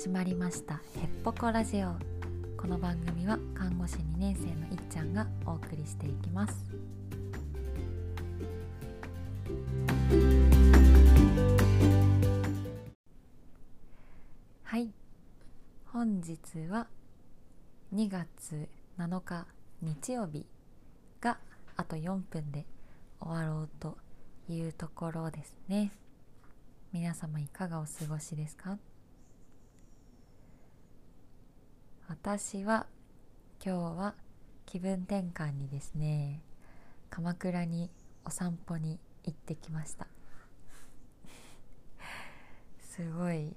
始まりました。へっぽこラジオ。この番組は看護師2年生のいっちゃんがお送りしていきます。はい。本日は2月7日日曜日があと4分で終わろうというところですね。皆様いかがお過ごしですか？私は今日は気分転換にですね鎌倉にお散歩に行ってきました。すごい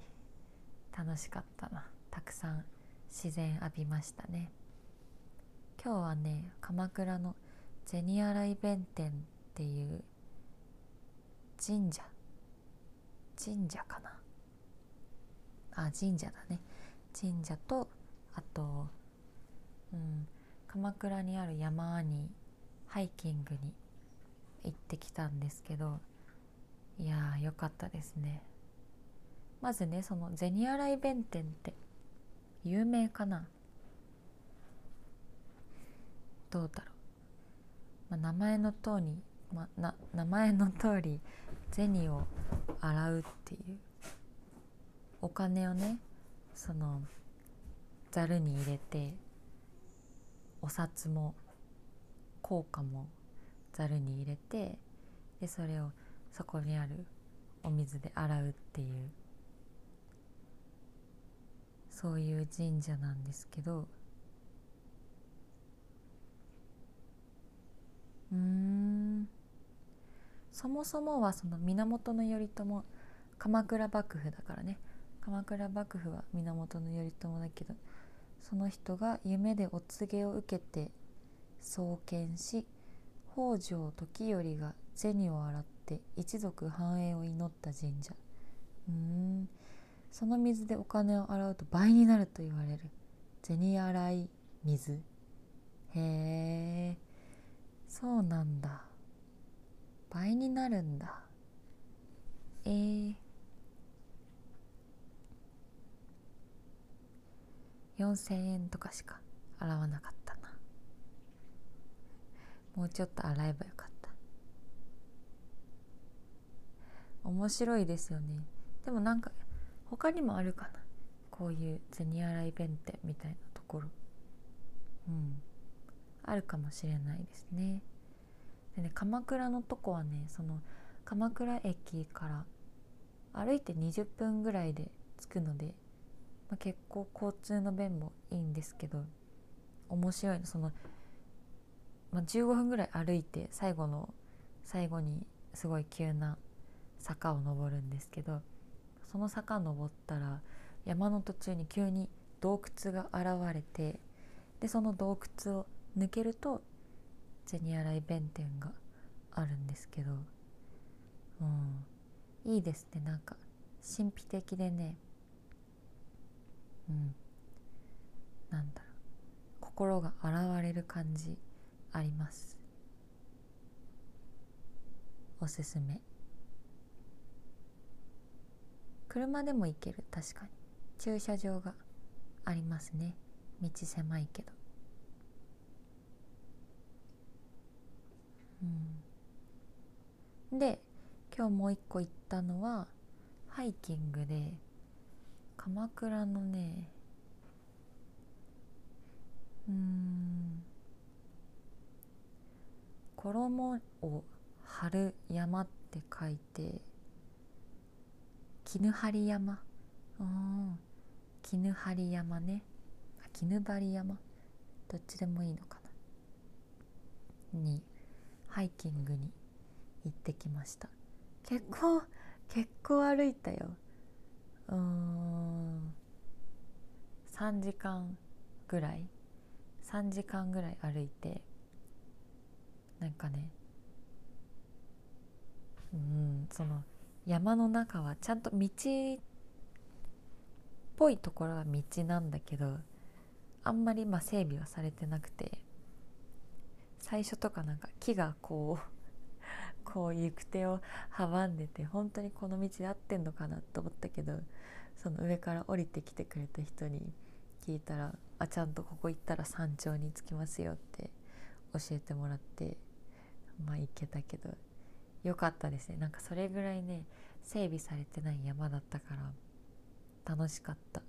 楽しかったな。たくさん自然浴びましたね。今日はね鎌倉の銭洗弁天っていう神社神社かな？あ神社だね。神社とあと、うん、鎌倉にある山にハイキングに行ってきたんですけどいやーよかったですね。まずねその銭洗弁天って有名かな？どうだろう、まあ、名前の通り、まあ、な名前の通り銭を洗うっていう。お金をねそのざるに入れてお札も硬貨もざるに入れてでそれをそこにあるお水で洗うっていうそういう神社なんですけどうん。そもそもはその源頼朝鎌倉幕府だからね。鎌倉幕府は源頼朝だけどその人が夢でお告げを受けて創建し北条時頼が銭を洗って一族繁栄を祈った神社。うん。その水でお金を洗うと倍になると言われる。銭洗い水。へえ。そうなんだ。倍になるんだ。えー、4,000円とかしか洗わなかったな。もうちょっと洗えばよかった。面白いですよね。でもなんか他にもあるかな。こういう銭洗い弁天みたいなところ。うん。あるかもしれないですね。でね鎌倉のとこはねその鎌倉駅から歩いて20分ぐらいで着くので、まあ、結構交通の便もいいんですけど面白いのその、まあ、15分ぐらい歩いて最後の最後にすごい急な坂を登るんですけどその坂登ったら山の途中に急に洞窟が現れてでその洞窟を抜けると銭洗弁天があるんですけど、うん、いいですね。なんか神秘的でねうん。なんだろう。心が洗われる感じあります。おすすめ。車でも行ける確かに。駐車場がありますね。道狭いけど。うん、で今日もう一個行ったのはハイキングで鎌倉のねうん衣を張る山って書いて絹張山。うん絹張山ね。絹張山。どっちでもいいのかな。にハイキングに行ってきました。結構結構歩いたよ。うん。3時間ぐらい。3時間ぐらい歩いてなんかね。うんその山の中はちゃんと道っぽいところは道なんだけどあんまりまあ整備はされてなくて。最初とかなんか木がこうこう行く手を阻んでて本当にこの道で合ってんのかなと思ったけどその上から降りてきてくれた人に聞いたら「あちゃんとここ行ったら山頂に着きますよ」って教えてもらってまあ行けたけどよかったですね。なんかそれぐらいね整備されてない山だったから楽しかった。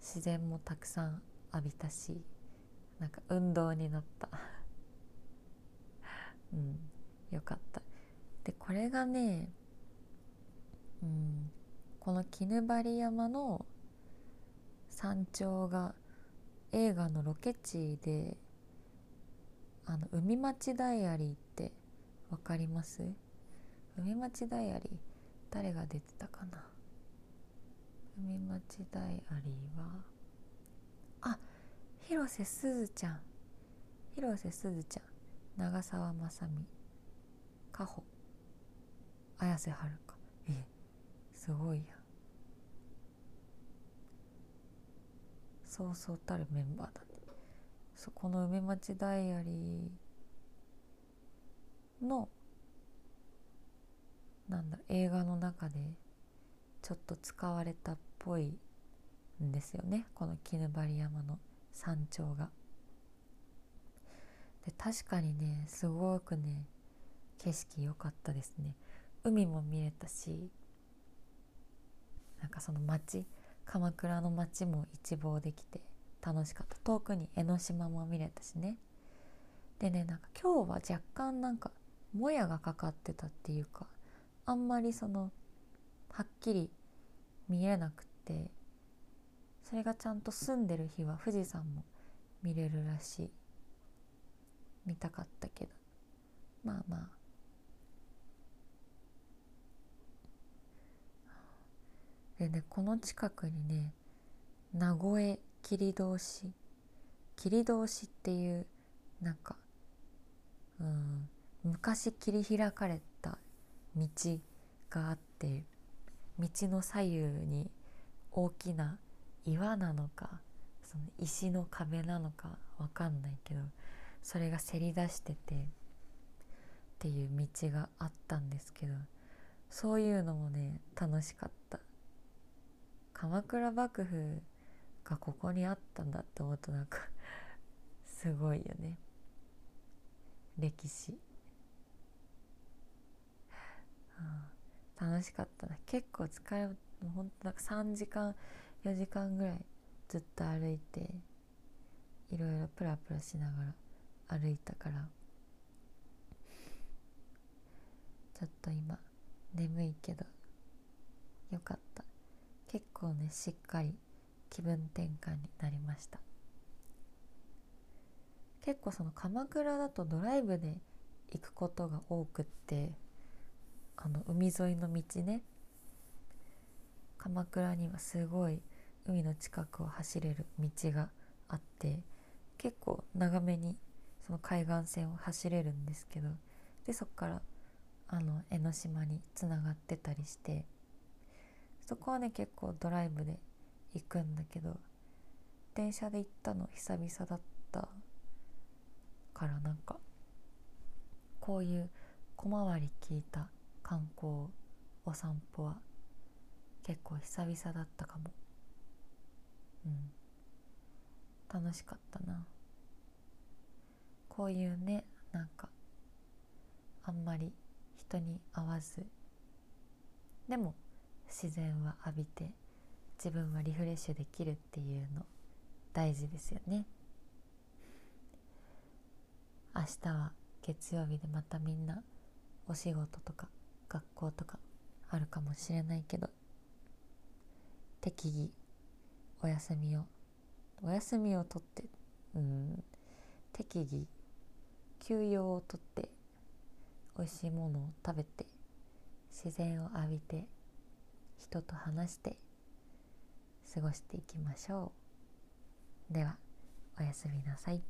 自然もたくさん浴びたしなんか運動になったうんよかったでこれがねうんこの絹張山の山頂が映画のロケ地であの海町ダイアリーってわかります？海町ダイアリー誰が出てたかな？海町ダイアリーはあ広瀬すずちゃん。広瀬すずちゃん。長澤まさみ。かほ。綾瀬はるか。えすごいやそうそうたるメンバーだねそこの梅町ダイアリーのなんだ映画の中でちょっと使われたっぽいんですよね。この絹張山の山頂が。で確かにねすごくね景色良かったですね。海も見れたしなんかその町鎌倉の町も一望できて楽しかった。遠くに江ノ島も見れたしね。でねなんか今日は若干なんかもやがかかってたっていうかあんまりそのはっきり見えなくてそれがちゃんと住んでる日は富士山も見れるらしい。見たかったけどまあまあでこの近くにね名越切通し切通しっていうなんかうん昔切り開かれた道があって道の左右に大きな岩なのかその石の壁なのかわかんないけどそれがせり出しててっていう道があったんですけどそういうのもね楽しかった。鎌倉幕府がここにあったんだって思うとなんか すごいよね。歴史。楽しかったな。結構疲れもうほんとなんか3時間4時間ぐらいずっと歩いていろいろプラプラしながら歩いたからちょっと今眠いけどよかった。結構ねしっかり気分転換になりました。結構その鎌倉だとドライブで行くことが多くってあの海沿いの道ね。鎌倉にはすごい海の近くを走れる道があって結構長めにその海岸線を走れるんですけどでそこからあの江ノ島につながってたりしてそこはね結構ドライブで行くんだけど電車で行ったの久々だったからなんかこういう小回り聞いた観光お散歩は結構久々だったかも。うん。楽しかったな。こういうねなんかあんまり人に会わず。でも自然は浴びて自分はリフレッシュできるっていうの大事ですよね。明日は月曜日でまたみんなお仕事とか学校とかあるかもしれないけど適宜お休みをお休みをとってうん適宜休養をとって美味しいものを食べて自然を浴びて人と話して過ごしていきましょう。ではおやすみなさい。